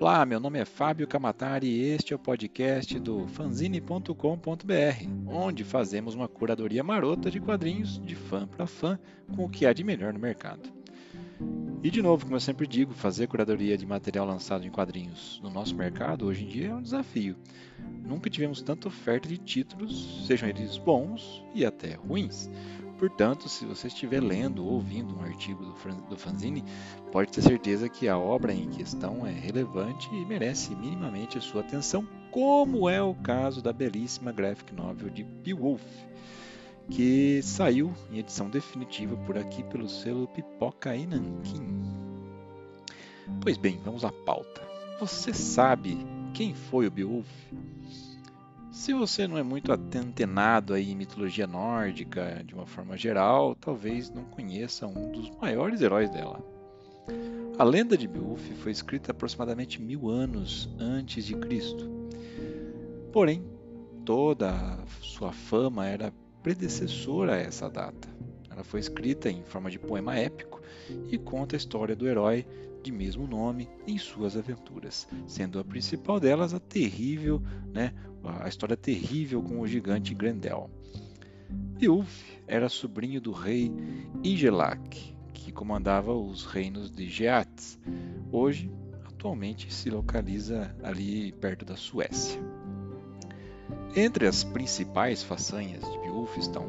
Olá, meu nome é Fábio Camatari e este é o podcast do fanzine.com.br, onde fazemos uma curadoria marota de quadrinhos de fã para fã com o que há de melhor no mercado. E de novo, como eu sempre digo, fazer curadoria de material lançado em quadrinhos no nosso mercado hoje em dia é um desafio. Nunca tivemos tanta oferta de títulos, sejam eles bons e até ruins. Portanto, se você estiver lendo ou ouvindo um artigo do, fanzine, pode ter certeza que a obra em questão é relevante e merece minimamente a sua atenção, como é o caso da belíssima graphic novel de Beowulf, que saiu em edição definitiva por aqui pelo selo Pipoca e Nanquim. Pois bem, vamos à pauta. Você sabe quem foi o Beowulf? Se você não é muito antenado aí em mitologia nórdica de uma forma geral, talvez não conheça um dos maiores heróis dela. A lenda de Beowulf foi escrita aproximadamente mil anos antes de Cristo. Porém, toda sua fama era predecessora a essa data. Ela foi escrita em forma de poema épico e conta a história do herói de mesmo nome em suas aventuras, sendo a principal delas a terrível, né, a história terrível com o gigante Grendel. Beowulf era sobrinho do rei Igelak, que comandava os reinos de Geats. Hoje, atualmente se localiza ali perto da Suécia. Entre as principais façanhas de Beowulf estão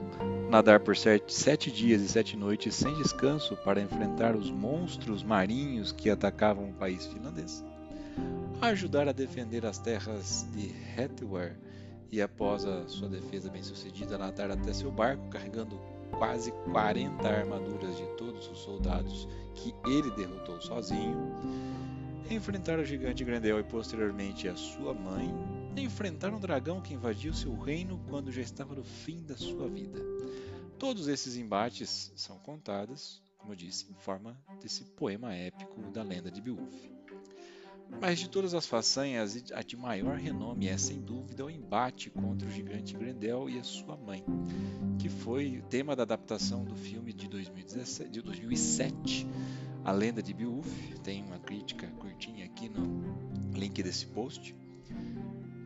nadar por sete, sete, dias e sete noites sem descanso para enfrentar os monstros marinhos que atacavam o país finlandês, ajudar a defender as terras de Hetware e após a sua defesa bem-sucedida nadar até seu barco carregando quase 40 armaduras de todos os soldados que ele derrotou sozinho, enfrentar o gigante Grendel e posteriormente a sua mãe, enfrentar um dragão que invadiu seu reino quando já estava no fim da sua vida. Todos esses embates são contados, como disse, em forma desse poema épico da lenda de Beowulf. Mas de todas as façanhas, a de maior renome é sem dúvida o embate contra o gigante Grendel e a sua mãe, que foi o tema da adaptação do filme de, 2017, de 2007, A Lenda de Beowulf. Tem uma crítica curtinha aqui no link desse post.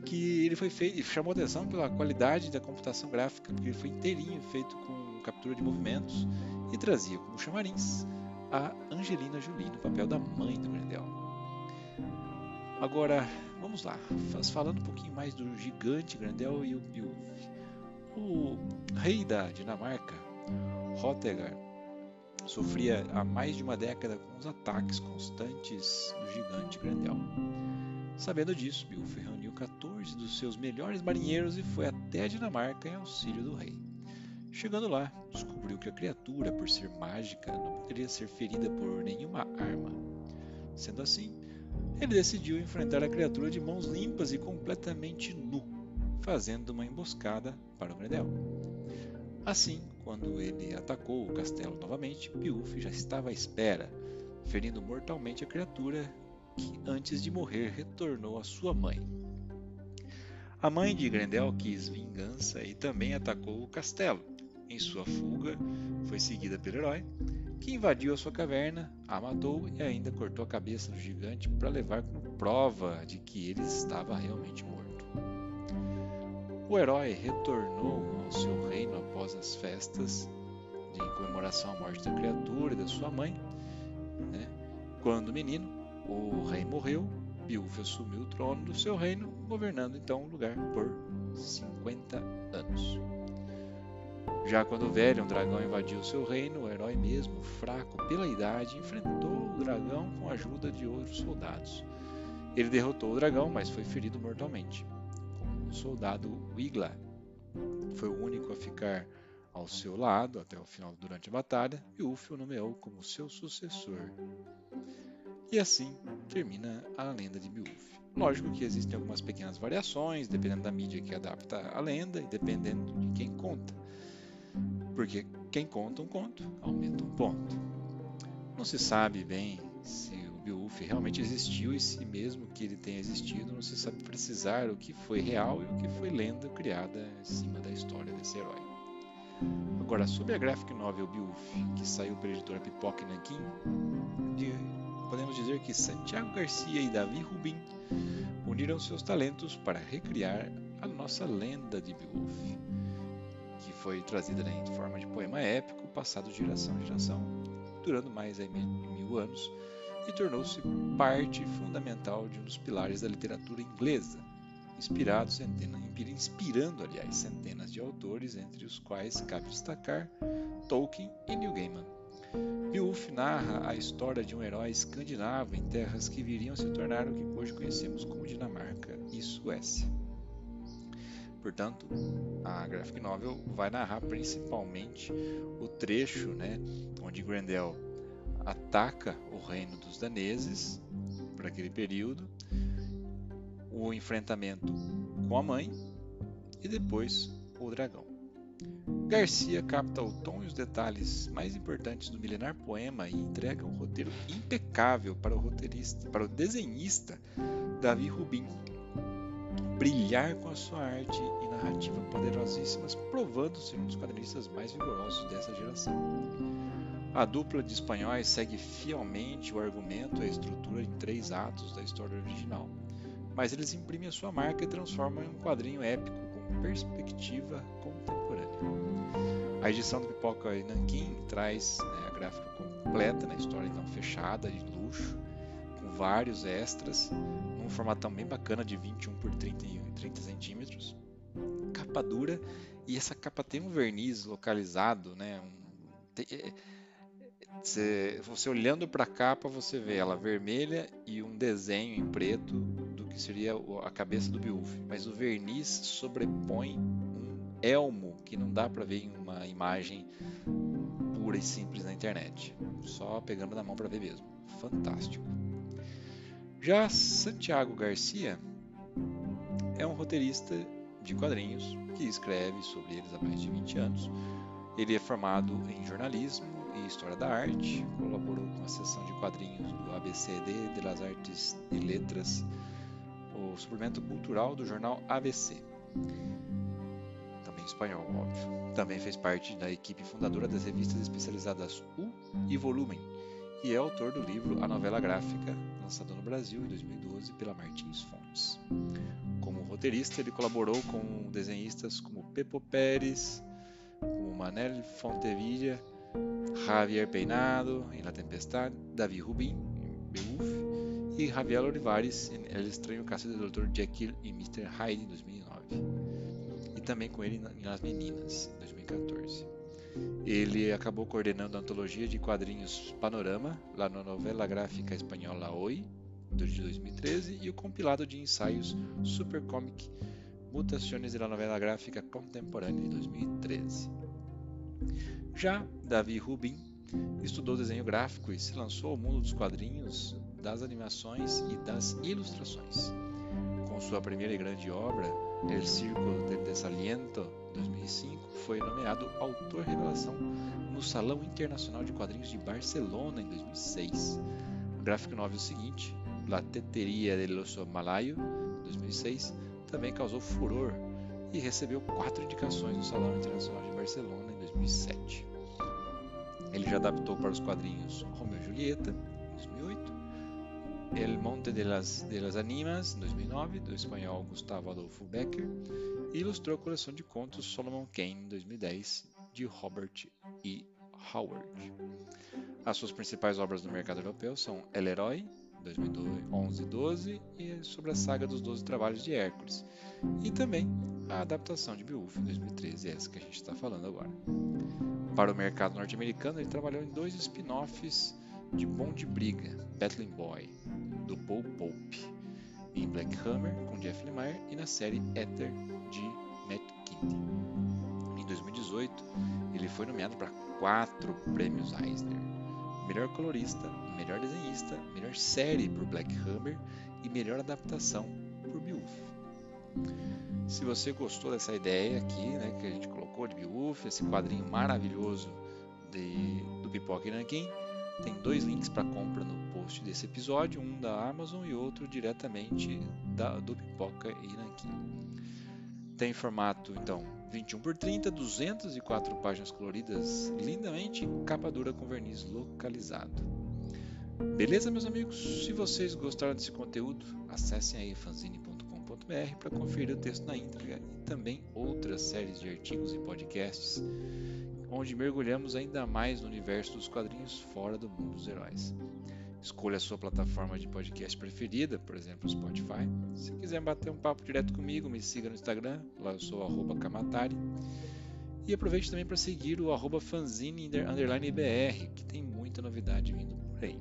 Que ele foi feito, chamou atenção pela qualidade da computação gráfica, porque ele foi inteirinho feito com captura de movimentos e trazia como chamarins a Angelina Jolie no papel da mãe do Grendel. Agora, vamos lá, falando um pouquinho mais do gigante Grendel e o Beowulf. O rei da Dinamarca, Hrothgar, sofria há mais de uma década com os ataques constantes do gigante Grendel. Sabendo disso, Beowulf reuniu 14 dos seus melhores marinheiros e foi até a Dinamarca em auxílio do rei. Chegando lá, descobriu que a criatura, por ser mágica, não poderia ser ferida por nenhuma arma. Sendo assim, ele decidiu enfrentar a criatura de mãos limpas e completamente nu, fazendo uma emboscada para o Grendel. Assim, quando ele atacou o castelo novamente, Beowulf já estava à espera, ferindo mortalmente a criatura que, antes de morrer, retornou à sua mãe. A mãe de Grendel quis vingança e também atacou o castelo. Em sua fuga, foi seguida pelo herói, que invadiu a sua caverna, a matou e ainda cortou a cabeça do gigante para levar como prova de que ele estava realmente morto. O herói retornou ao seu reino após as festas de comemoração à morte da criatura e da sua mãe. Né? Quando menino, o rei morreu, Beowulf assumiu o trono do seu reino, governando então o lugar por 50 anos. Já quando velho, um dragão invadiu seu reino, o herói mesmo, fraco pela idade, enfrentou o dragão com a ajuda de outros soldados. Ele derrotou o dragão, mas foi ferido mortalmente. O soldado Wigla foi o único a ficar ao seu lado até o final durante a batalha, e Ulf o nomeou como seu sucessor. E assim termina a lenda de Beowulf. Lógico que existem algumas pequenas variações, dependendo da mídia que adapta a lenda e dependendo de quem conta. Porque quem conta um conto aumenta um ponto. Não se sabe bem se o Beowulf realmente existiu e se mesmo que ele tenha existido, não se sabe precisar o que foi real e o que foi lenda criada em cima da história desse herói. Agora, sobre a graphic novel Beowulf, que saiu pela editora Pipoca Nankin, de podemos dizer que Santiago Garcia e Davi Rubin uniram seus talentos para recriar a nossa lenda de Beowulf, foi trazida né, em forma de poema épico, passado de geração em geração, durando mais de mil anos, e tornou-se parte fundamental de um dos pilares da literatura inglesa, inspirado centena, inspirando, aliás, centenas de autores, entre os quais cabe destacar Tolkien e Neil Gaiman. Beowulf narra a história de um herói escandinavo em terras que viriam se tornar o que hoje conhecemos como Dinamarca e Suécia. Portanto, a graphic novel vai narrar principalmente o trecho né, onde Grendel ataca o reino dos daneses por aquele período, o enfrentamento com a mãe e depois o dragão. Garcia capta o tom e os detalhes mais importantes do milenar poema e entrega um roteiro impecável para o roteirista, para o desenhista Davi Rubin brilhar com a sua arte e narrativa poderosíssimas, provando-se um dos quadrinistas mais vigorosos dessa geração. A dupla de espanhóis segue fielmente o argumento e a estrutura em três atos da história original, mas eles imprimem a sua marca e transformam em um quadrinho épico com perspectiva contemporânea. A edição do Pipoca e Nanquim traz né, a gráfica completa na história então fechada, de luxo, com vários extras, num formatão bem bacana de 21 por 30, 30 centímetros, capa dura e essa capa tem um verniz localizado, né? Um, tem, é, você, você, olhando para a capa você vê ela vermelha e um desenho em preto do que seria a cabeça do Beowulf, mas o verniz sobrepõe um elmo que não dá para ver em uma imagem pura e simples na internet, só pegando na mão para ver mesmo. Fantástico. Já Santiago Garcia é um roteirista de quadrinhos que escreve sobre eles há mais de 20 anos. Ele é formado em jornalismo e história da arte, colaborou com a seção de quadrinhos do ABCD de las Artes e Letras, o suplemento cultural do jornal ABC. Também espanhol, óbvio. Também fez parte da equipe fundadora das revistas especializadas U e Volumen, e é autor do livro A Novela Gráfica, lançado no Brasil em 2012 pela Martins Fontes. Como roteirista, ele colaborou com desenhistas como Pepo Pérez, como Manel Fontevilla, Javier Peinado em La Tempestade, Davi Rubin em Beowulf e Javier Olivares em El Estranho Caso do Dr. Jekyll e Mr. Hyde em 2009. E também com ele em As Meninas, em 2014. Ele acabou coordenando a antologia de quadrinhos Panorama, lá na novela gráfica espanhola Oi, de 2013, e o compilado de ensaios Super Comic Mutações da novela gráfica contemporânea de 2013. Já Davi Rubin estudou desenho gráfico e se lançou ao mundo dos quadrinhos, das animações e das ilustrações. Com sua primeira e grande obra, El Círculo del Desaliento, 2005, foi nomeado Autor Revelação no Salão Internacional de Quadrinhos de Barcelona em 2006. O gráfico novel seguinte, La Teteria del Oso Malayo, 2006, também causou furor e recebeu quatro indicações no Salão Internacional de Barcelona em 2007. Ele já adaptou para os quadrinhos Romeo e Julieta, em 2008, El Monte de las, de las Animas, em 2009, do espanhol Gustavo Adolfo Becker, e ilustrou a coleção de contos Solomon Kane, em 2010, de Robert E. Howard. As suas principais obras no mercado europeu são El Herói, 2011-12, e sobre a saga dos Doze Trabalhos de Hércules, e também a adaptação de Beowulf, em 2013, essa que a gente está falando agora. Para o mercado norte-americano, ele trabalhou em dois spin-offs de Bom de Briga, Battling Boy, do Paul Pope, em Black Hammer com Jeff Lemire e na série Ether de Matt Kindy. Em 2018, ele foi nomeado para quatro prêmios Eisner: melhor colorista, melhor desenhista, melhor série por Black Hammer e melhor adaptação por Beowulf. Se você gostou dessa ideia aqui, né, que a gente colocou de Beowulf, esse quadrinho maravilhoso de, do Pipoca e Nankin, tem dois links para compra no post desse episódio, um da Amazon e outro diretamente da, do Pipoca e Nankin. Tem formato, então, 21 por 30, 204 páginas coloridas lindamente capa dura com verniz localizado. Beleza, meus amigos? Se vocês gostaram desse conteúdo, acessem aí fanzine.com.br para conferir o texto na íntegra e também outras séries de artigos e podcasts, onde mergulhamos ainda mais no universo dos quadrinhos fora do mundo dos heróis. Escolha a sua plataforma de podcast preferida, por exemplo, Spotify. Se quiser bater um papo direto comigo, me siga no Instagram, lá eu sou Kamatari. E aproveite também para seguir o arroba fanzine_br, que tem muita novidade vindo por aí.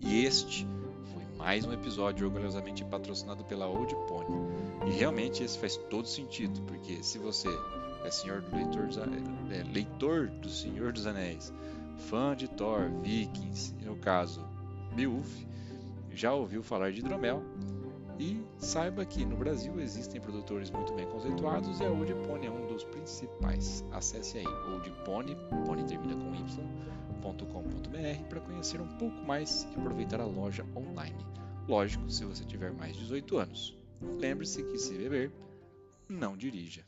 E este foi mais um episódio orgulhosamente patrocinado pela Old Pony. E realmente esse faz todo sentido, porque se você é, senhor do leitor, dos, é, leitor do Senhor dos Anéis, fã de Thor, Vikings, no caso Beowulf, já ouviu falar de hidromel, e saiba que no Brasil existem produtores muito bem conceituados e a Old Pony é um dos principais. Acesse aí oldpony, pony termina com y.com.br para conhecer um pouco mais e aproveitar a loja online. Lógico, se você tiver mais de 18 anos. Lembre-se que se beber, não dirija.